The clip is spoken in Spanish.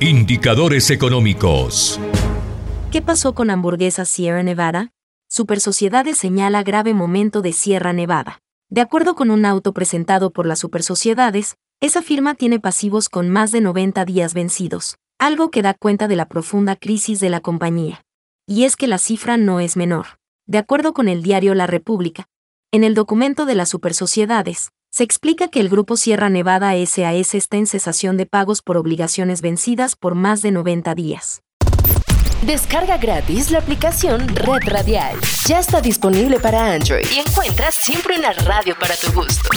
Indicadores económicos. ¿Qué pasó con hamburguesas Sierra Nevada? Super Sociedades señala grave momento de Sierra Nevada. De acuerdo con un auto presentado por las Super Sociedades, esa firma tiene pasivos con más de 90 días vencidos, algo que da cuenta de la profunda crisis de la compañía. Y es que la cifra no es menor. De acuerdo con el diario La República, en el documento de las supersociedades, se explica que el grupo Sierra Nevada SAS está en cesación de pagos por obligaciones vencidas por más de 90 días. Descarga gratis la aplicación Red Radial. Ya está disponible para Android y encuentras siempre una radio para tu gusto.